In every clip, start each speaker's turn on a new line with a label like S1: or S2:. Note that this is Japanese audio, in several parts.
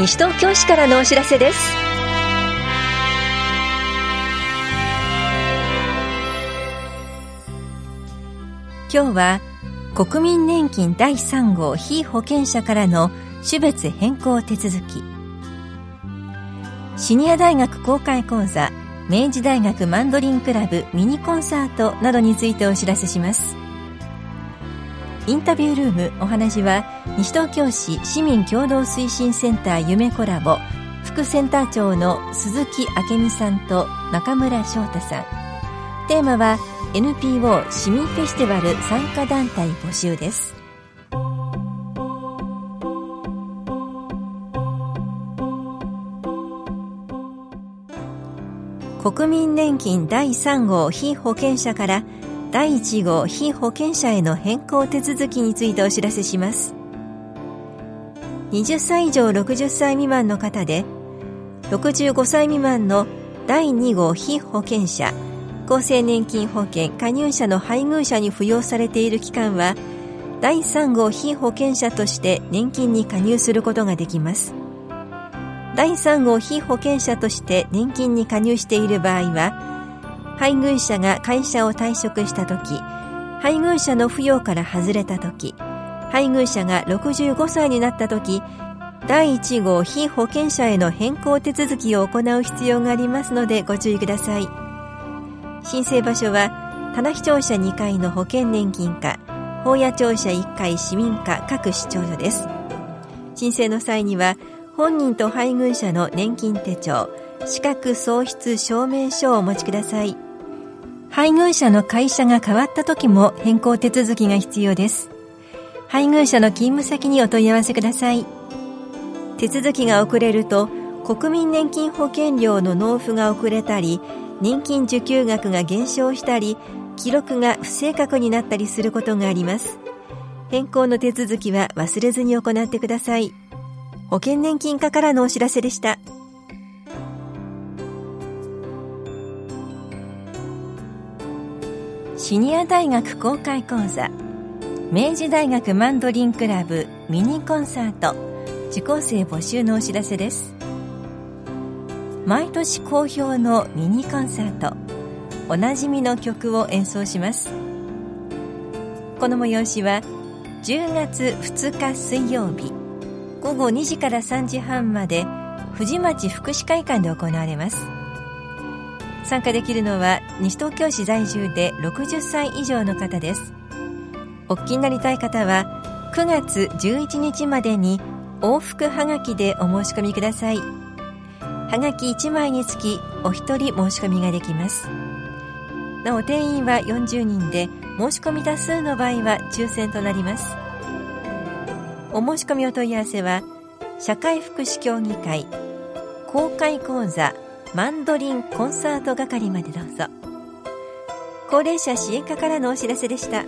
S1: 西東京市からのお知らせです。今日は国民年金第3号被保険者からの種別変更手続き。シニア大学公開講座明治大学マンドリンクラブミニコンサートなどについてお知らせします。インタビュールームお話は西東京市市民共同推進センター夢コラボ副センター長の鈴木明美さんと中村翔太さん。テーマは NPO 市民フェスティバル参加団体募集です。国民年金第3号被保険者から第1号被保険者への変更手続きについてお知らせします。20歳以上60歳未満の方で65歳未満の第2号被保険者厚生年金保険加入者の配偶者に扶養されている期間は第3号被保険者として年金に加入することができます。第3号被保険者として年金に加入している場合は配偶者が会社を退職した時配偶者の扶養から外れた時配偶者が65歳になった時第1号被保険者への変更手続きを行う必要がありますのでご注意ください。申請場所は棚視庁舎2階の保険年金課法屋庁舎1階市民課各市庁所です。申請の際には本人と配偶者の年金手帳資格喪失証明書をお持ちください。配偶者の会社が変わった時も変更手続きが必要です。配偶者の勤務先にお問い合わせください。手続きが遅れると国民年金保険料の納付が遅れたり年金受給額が減少したり記録が不正確になったりすることがあります。変更の手続きは忘れずに行ってください。保険年金課からのお知らせでした。シニア大学公開講座明治大学マンドリンクラブミニコンサート受講生募集のお知らせです。毎年好評のミニコンサートおなじみの曲を演奏します。この催しは10月2日水曜日午後2時から3時半まで藤町福祉会館で行われます。参加できるのは西東京市在住で60歳以上の方です。お聞きになりたい方は9月11日までに往復はがきでお申し込みください。はがき1枚につきお一人申し込みができます。なお定員は40人で申し込み多数の場合は抽選となります。お申し込みお問い合わせは社会福祉協議会公開講座マンドリンコンサート係までどうぞ。高齢者支援課からのお知らせでした。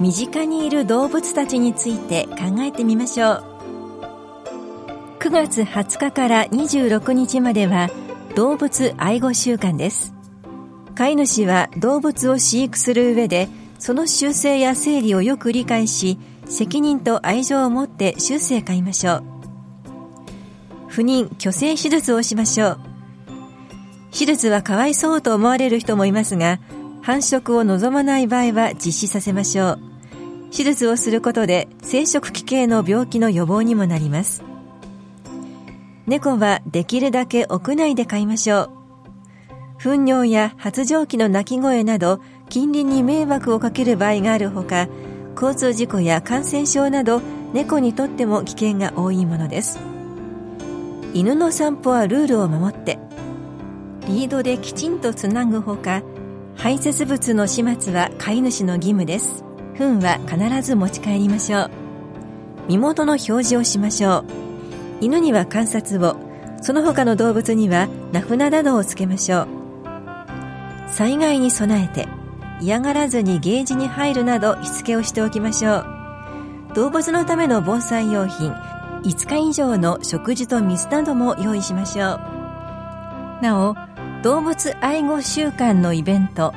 S1: 身近にいる動物たちについて考えてみましょう。9月20日から26日までは動物愛護週間です。飼い主は動物を飼育する上でその習性や生理をよく理解し責任と愛情を持って終生飼いましょう。不妊・去勢手術をしましょう。手術はかわいそうと思われる人もいますが繁殖を望まない場合は実施させましょう。手術をすることで生殖器系の病気の予防にもなります。猫はできるだけ屋内で飼いましょう。糞尿や発情期の鳴き声など近隣に迷惑をかける場合があるほか交通事故や感染症など猫にとっても危険が多いものです。犬の散歩はルールを守ってリードできちんとつなぐほか排泄物の始末は飼い主の義務です。糞は必ず持ち帰りましょう。身元の表示をしましょう。犬には観察を。その他の動物には名札などをつけましょう。災害に備えて嫌がらずにゲージに入るなどしつけをしておきましょう。動物のための防災用品5日以上の食事と水なども用意しましょう。なお動物愛護週間のイベント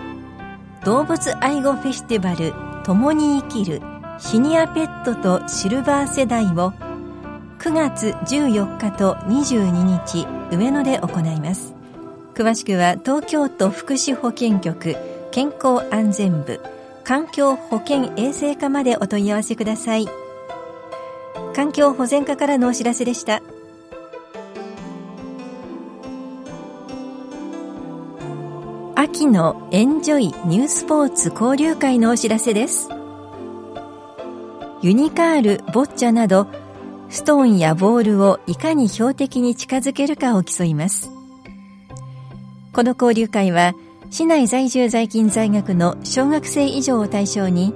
S1: 動物愛護フェスティバル共に生きるシニアペットとシルバー世代を9月14日と22日上野で行います。詳しくは東京都福祉保健局健康安全部環境保健衛生課までお問い合わせください。環境保全課からのお知らせでした。秋のエンジョイニュースポーツ交流会のお知らせです。ユニカール、ボッチャなどストーンやボールをいかに標的に近づけるかを競います。この交流会は市内在住在勤在学の小学生以上を対象に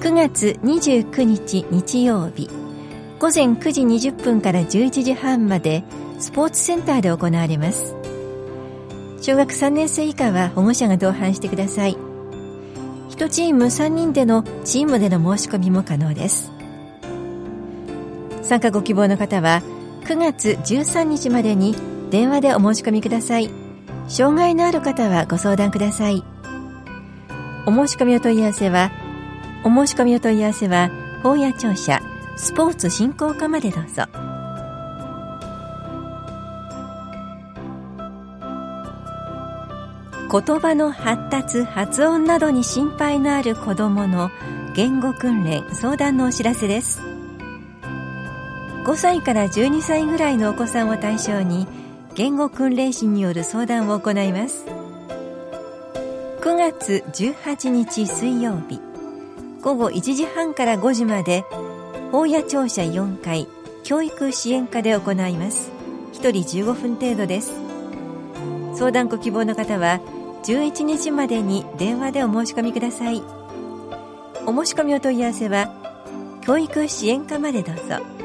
S1: 9月29日日曜日午前9時20分から11時半までスポーツセンターで行われます。小学3年生以下は保護者が同伴してください。1チーム3人でのチームでの申し込みも可能です。参加ご希望の方は9月13日までに電話でお申し込みください。障害のある方はご相談ください。お申し込みお問い合わせはお申し込みお問い合わせは法や庁舎スポーツ振興課までどうぞ。言葉の発達発音などに心配のある子どもの言語訓練相談のお知らせです。5歳から12歳ぐらいのお子さんを対象に言語訓練士による相談を行います。9月18日水曜日午後1時半から5時まで法屋庁舎4階教育支援課で行います。1人15分程度です。相談ご希望の方は11日までに電話でお申し込みください。お申し込みお問い合わせは教育支援課までどうぞ。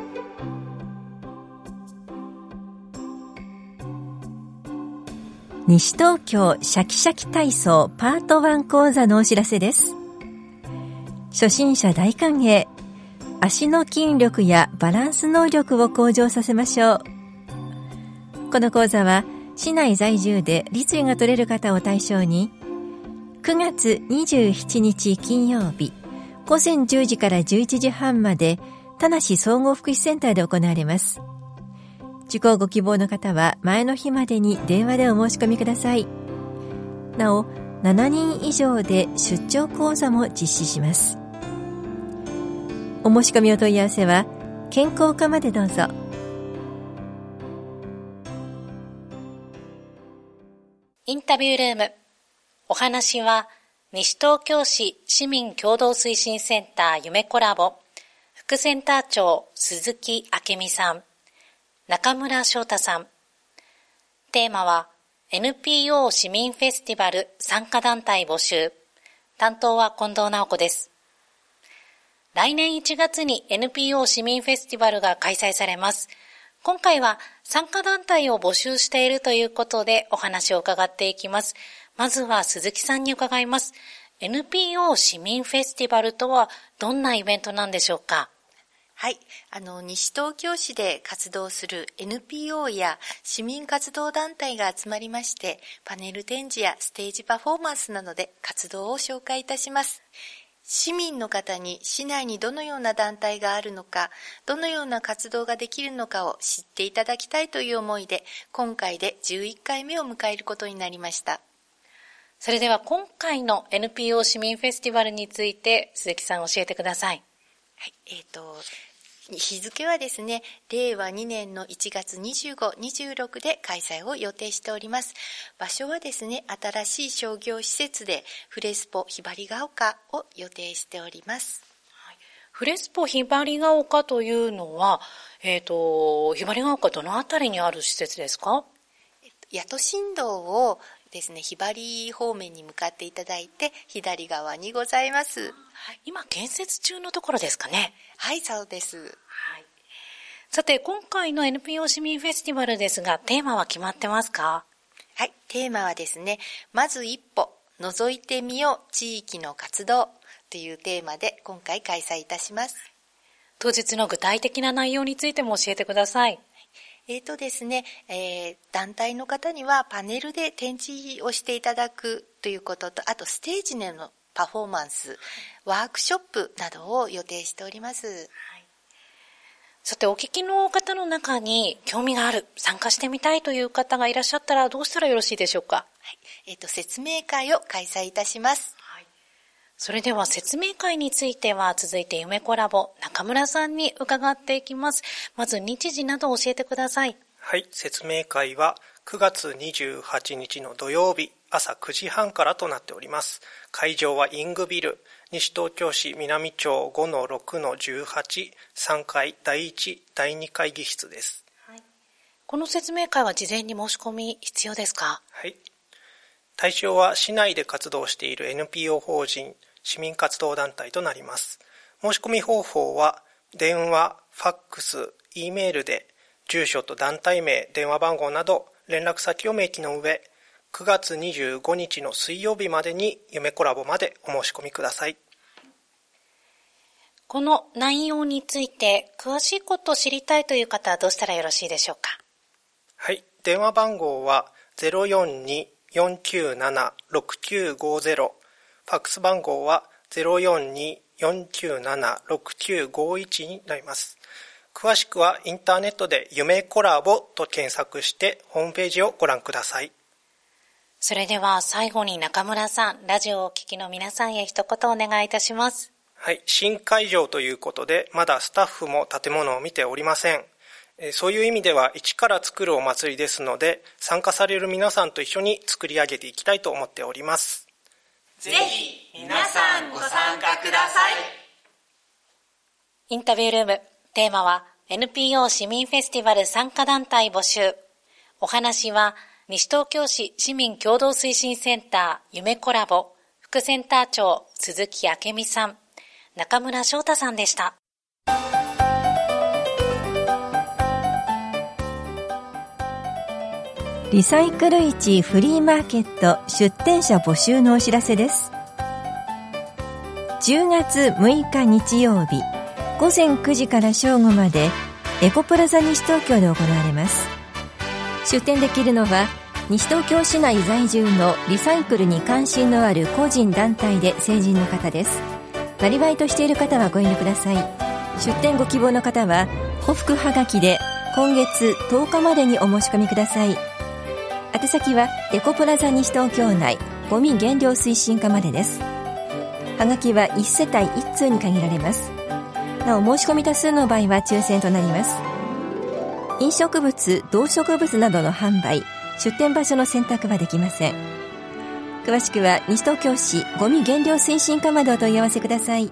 S1: 西東京シャキシャキ体操パート1講座のお知らせです。初心者大歓迎。足の筋力やバランス能力を向上させましょう。この講座は市内在住で立位が取れる方を対象に9月27日金曜日午前10時から11時半まで田梨総合福祉センターで行われます。受講ご希望の方は前の日までに電話でお申し込みください。なお、7人以上で出張講座も実施します。お申し込みお問い合わせは、健康課までどうぞ。
S2: インタビュールーム。お話は、西東京市市民共同推進センター夢コラボ、副センター長鈴木明美さん。中村翔太さん。テーマは NPO 市民フェスティバル参加団体募集。担当は近藤直子です。来年1月に NPO 市民フェスティバルが開催されます。今回は参加団体を募集しているということでお話を伺っていきます。まずは鈴木さんに伺います。NPO 市民フェスティバルとはどんなイベントなんでしょうか？
S3: はい。あの、西東京市で活動する NPO や市民活動団体が集まりまして、パネル展示やステージパフォーマンスなどで活動を紹介いたします。市民の方に市内にどのような団体があるのか、どのような活動ができるのかを知っていただきたいという思いで、今回で11回目を迎えることになりました。
S2: それでは今回の NPO 市民フェスティバルについて鈴木さん教えてください。
S3: はい、えっ、ー、と、日付はですね、令和2年の1月25、26で開催を予定しております。場所はですね、新しい商業施設でフレスポひばりが丘を予定しております。
S2: フレスポひばりが丘というのは、えっ、ー、と、ひばりが丘どのあたりにある施設ですか？
S3: 八戸新道をですね、ひばり方面に向かっていただいて、左側にございます。
S2: 今建設中のところですかね。
S3: はい、そうです。はい。
S2: さて、今回の NPO 市民フェスティバルですが、テーマは決まってますか？
S3: はい、テーマはですね、まず一歩、覗いてみよう地域の活動というテーマで今回開催いたします。
S2: 当日の具体的な内容についても教えてください。
S3: えーとですね、えー、団体の方にはパネルで展示をしていただくということと、あとステージでのパフォーマンス、ワークショップなどを予定しております。はい
S2: さて、お聞きの方の中に興味がある、参加してみたいという方がいらっしゃったらどうしたらよろしいでしょうか？は
S3: い。えっ、ー、と、説明会を開催いたします。はい。
S2: それでは説明会については続いて夢コラボ中村さんに伺っていきます。まず日時など教えてください。
S4: はい、説明会は9月28日の土曜日朝9時半からとなっております。会場はイングビル、西東京市南町5-6-18、3階第1、第2会議室です。はい、
S2: この説明会は事前に申し込み必要ですか？
S4: はい。対象は市内で活動している NPO 法人、市民活動団体となります。申し込み方法は、電話、ファックス、E メールで、住所と団体名、電話番号など連絡先を明記の上、9月25日の水曜日までに夢コラボまでお申し込みください。
S2: この内容について詳しいことを知りたいという方はどうしたらよろしいでしょうか？
S4: はい。電話番号は042-497-6950。ファックス番号は042-497-6951になります。詳しくはインターネットで夢コラボと検索してホームページをご覧ください。
S2: それでは最後に中村さん、ラジオをお聞きの皆さんへ一言お願いいたします。
S4: はい、新会場ということで、まだスタッフも建物を見ておりません。そういう意味では一から作るお祭りですので、参加される皆さんと一緒に作り上げていきたいと思っております。
S5: ぜひ皆さんご参加ください。
S2: インタビュールーム。テーマは NPO 市民フェスティバル参加団体募集。お話は西東京市市民共同推進センター夢コラボ副センター長鈴木明美さん、中村翔太さんでした。
S1: リサイクル市フリーマーケット出店者募集のお知らせです。10月6日日曜日午前9時から正午までエコプラザ西東京で行われます。出店できるのは西東京市内在住のリサイクルに関心のある個人団体で成人の方です。なりわいとしている方はご遠慮ください。出店ご希望の方は古福はがきで今月10日までにお申し込みください。宛先はエコプラザ西東京内ゴミ減量推進課までです。はがきは1世帯1通に限られます。なお申し込み多数の場合は抽選となります。飲食物動植物などの販売出店場所の選択はできません。詳しくは西東京市ごみ減量推進課までお問い合わせください。